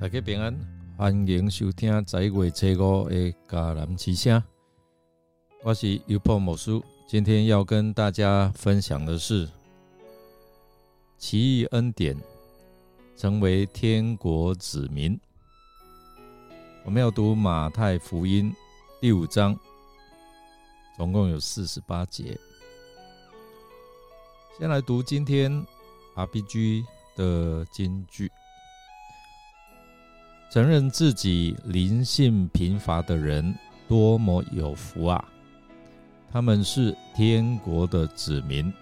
大家平安，欢迎收听十一月初五的迦南之声。我是优破某书，今天要跟大家分享的是奇异恩典，成为天国子民。我们要读马太福音第五章，总共有四十八节。先来读今天 RPG 的金句。承认自己灵性贫乏的人多么有福啊！他们是天国的子民。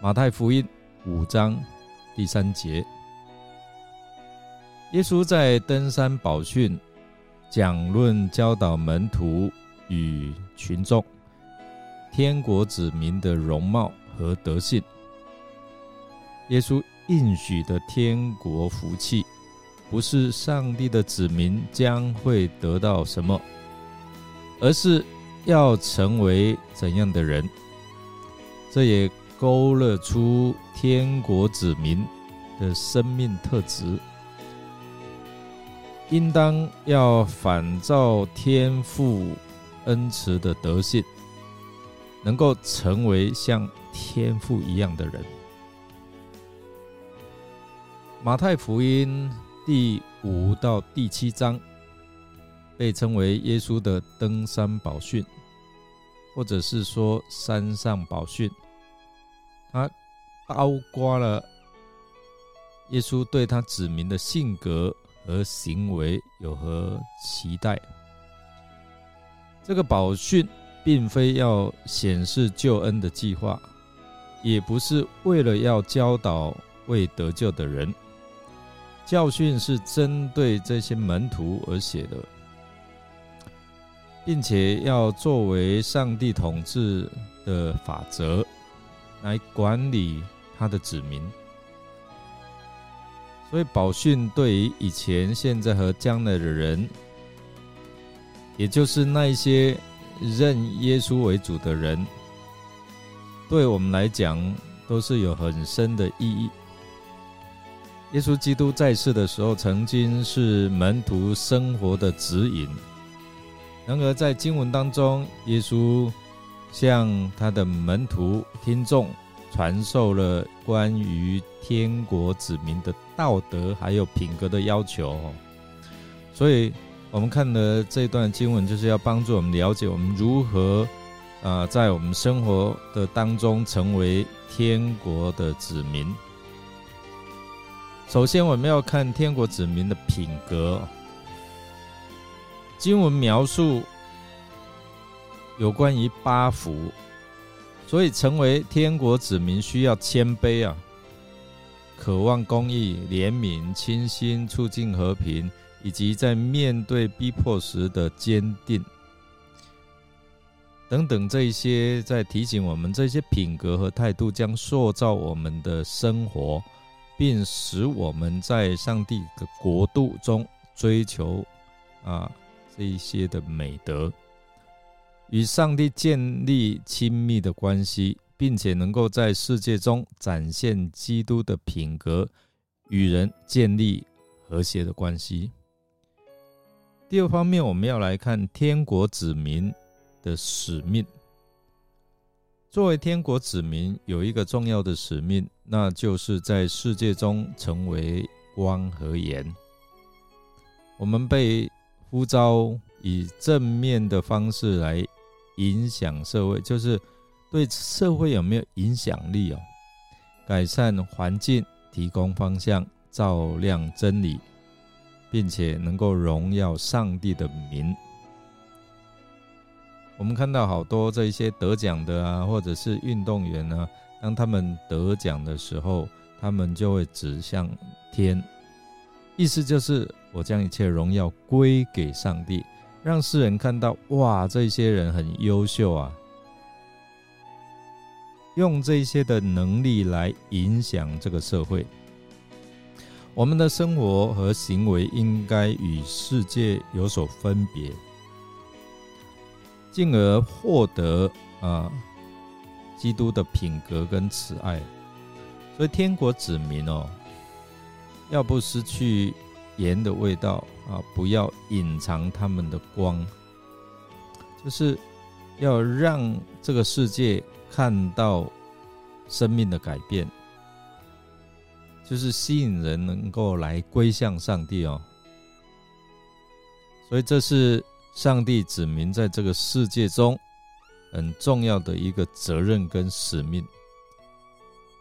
马太福音五章第三节，耶稣在登山宝训讲论教导门徒与群众天国子民的容貌和德性。耶稣应许的天国福气。不是上帝的子民将会得到什么，而是要成为怎样的人。这也勾勒出天国子民的生命特质，应当要反照天父恩慈的德性，能够成为像天父一样的人。马太福音。第五到第七章被称为耶稣的登山宝训，或者是说山上宝训，它包括了耶稣对他子民的性格和行为有何期待。这个宝训并非要显示救恩的计划，也不是为了要教导未得救的人。教训是针对这些门徒而写的，并且要作为上帝统治的法则来管理他的子民。所以，宝训对于以前、现在和将来的人，也就是那一些认耶稣为主的人，对我们来讲都是有很深的意义。耶稣基督在世的时候，曾经是门徒生活的指引。然而，在经文当中，耶稣向他的门徒听众传授了关于天国子民的道德还有品格的要求。所以，我们看的这段经文，就是要帮助我们了解我们如何啊，在我们生活的当中成为天国的子民。首先，我们要看天国子民的品格。经文描述有关于八福，所以成为天国子民需要谦卑啊，渴望公义、怜悯、清心、促进和平，以及在面对逼迫时的坚定等等，这一些在提醒我们，这些品格和态度将塑造我们的生活。并使我们在上帝的国度中追求啊这一些的美德，与上帝建立亲密的关系，并且能够在世界中展现基督的品格，与人建立和谐的关系。第二方面，我们要来看天国子民的使命。作为天国子民，有一个重要的使命，那就是在世界中成为光和盐。我们被呼召以正面的方式来影响社会，就是对社会有没有影响力哦？改善环境，提供方向，照亮真理，并且能够荣耀上帝的名。我们看到好多这些得奖的啊，或者是运动员呢，当他们得奖的时候，他们就会指向天，意思就是我将一切荣耀归给上帝，让世人看到哇，这些人很优秀啊，用这些的能力来影响这个社会。我们的生活和行为应该与世界有所分别。进而获得啊，基督的品格跟慈爱，所以天国子民哦，要不失去盐的味道啊，不要隐藏他们的光，就是要让这个世界看到生命的改变，就是吸引人能够来归向上帝哦。所以这是上帝子民在这个世界中很重要的一个责任跟使命。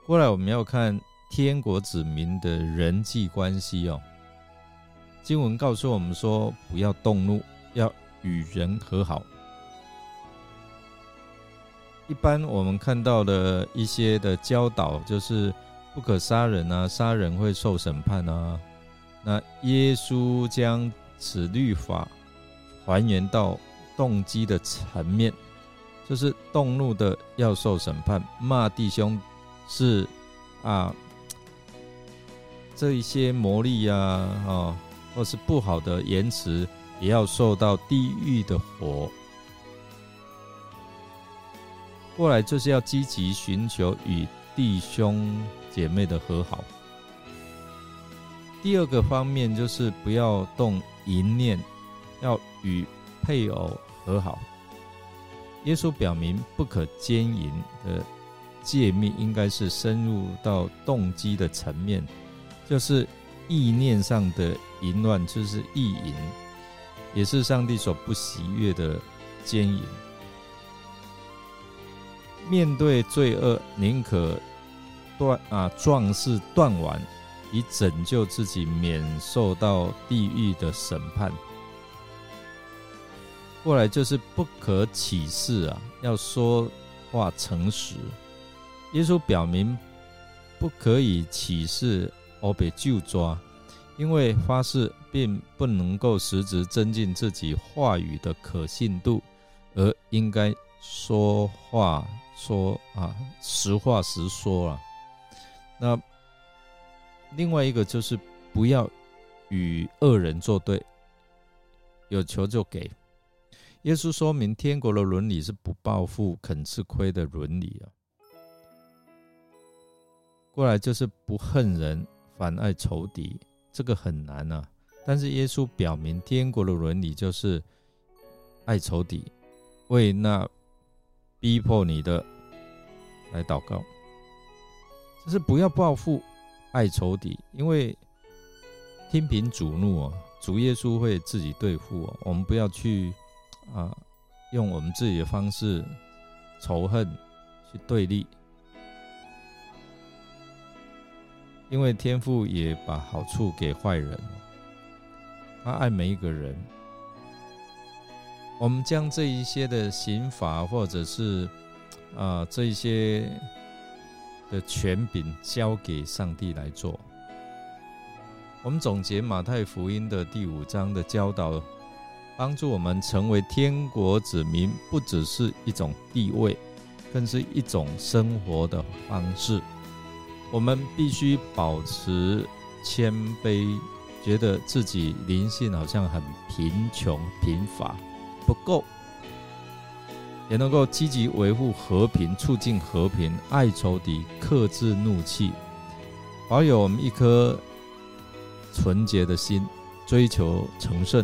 过来我们要看天国子民的人际关系哦。经文告诉我们说，不要动怒，要与人和好。一般我们看到的一些的教导，就是不可杀人啊，杀人会受审判啊。那耶稣将此律法还原到动机的层面，就是动怒的要受审判，骂弟兄是啊，这一些魔力呀，啊。或是不好的言辞，也要受到地狱的火。过来就是要积极寻求与弟兄姐妹的和好。第二个方面就是不要动淫念，要与配偶和好。耶稣表明不可奸淫的诫命，应该是深入到动机的层面，就是。意念上的淫乱就是意淫，也是上帝所不喜悦的奸淫。面对罪恶，宁可断啊壮士断腕，以拯救自己免受到地狱的审判。过来就是不可起誓啊，要说话诚实。耶稣表明不可以起誓。我被就抓，因为发誓并不能够实质增进自己话语的可信度，而应该说话说啊实话实说啊。那另外一个就是不要与恶人作对，有求就给。耶稣说明天国的伦理是不报复、肯吃亏的伦理啊。过来就是不恨人。反爱仇敌，这个很难啊。但是耶稣表明，天国的伦理就是爱仇敌，为那逼迫你的来祷告。就是不要报复，爱仇敌，因为天平主怒啊，主耶稣会自己对付哦。我们不要去啊，用我们自己的方式仇恨去对立。因为天父也把好处给坏人，他爱每一个人。我们将这一些的刑罚，或者是啊这一些的权柄交给上帝来做。我们总结马太福音的第五章的教导，帮助我们成为天国子民，不只是一种地位，更是一种生活的方式。我们必须保持谦卑，觉得自己灵性好像很贫穷、贫乏，不够，也能够积极维护和平、促进和平、爱仇敌、克制怒气，保有我们一颗纯洁的心，追求成圣。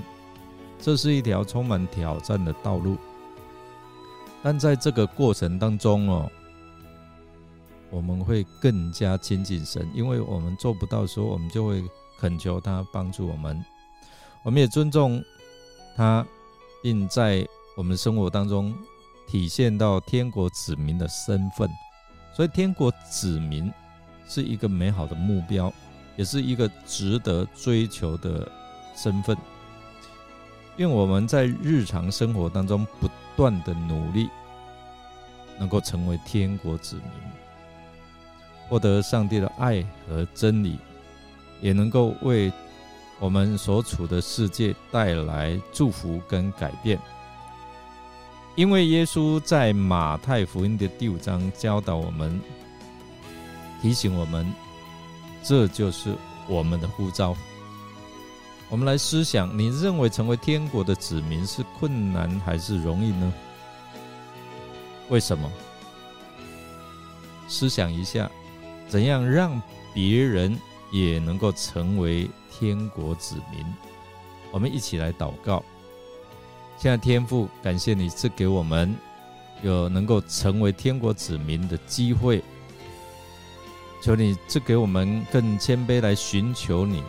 这是一条充满挑战的道路，但在这个过程当中哦。我们会更加亲近神，因为我们做不到说，我们就会恳求他帮助我们。我们也尊重他，并在我们生活当中体现到天国子民的身份。所以，天国子民是一个美好的目标，也是一个值得追求的身份。愿我们在日常生活当中不断的努力，能够成为天国子民。获得上帝的爱和真理，也能够为我们所处的世界带来祝福跟改变。因为耶稣在马太福音的第五章教导我们，提醒我们，这就是我们的护照。我们来思想：你认为成为天国的子民是困难还是容易呢？为什么？思想一下。怎样让别人也能够成为天国子民。我们一起来祷告。现在天父，感谢你赐给我们有能够成为天国子民的机会。求你赐给我们更谦卑来寻求你，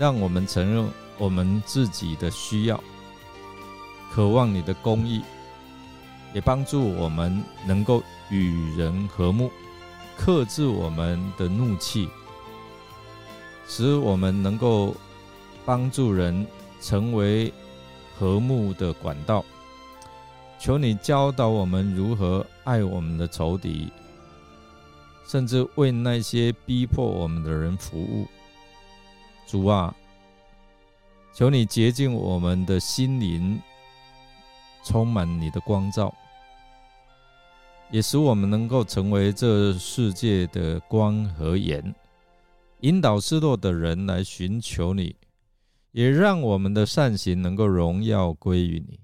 让我们承认我们自己的需要，渴望你的公义，也帮助我们能够与人和睦，克制我们的怒气，使我们能够帮助人成为和睦的管道。求你教导我们如何爱我们的仇敌。甚至为那些逼迫我们的人服务，主啊，求你洁净我们的心灵，充满你的光照，也使我们能够成为这世界的光和盐，引导失落的人来寻求你，也让我们的善行能够荣耀归于你，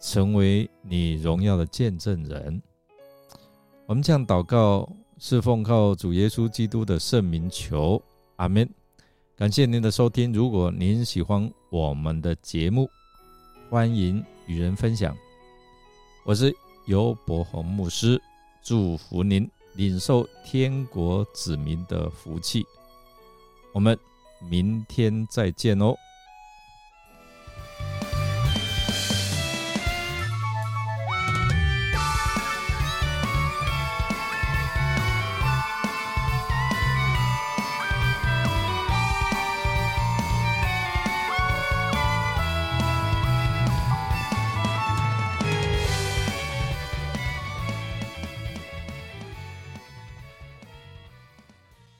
成为你荣耀的见证人。我们这样祷告。是奉靠主耶稣基督的圣名求，阿门。感谢您的收听。如果您喜欢我们的节目，欢迎与人分享。我是尤伯洪牧师，祝福您领受天国子民的福气。我们明天再见哦。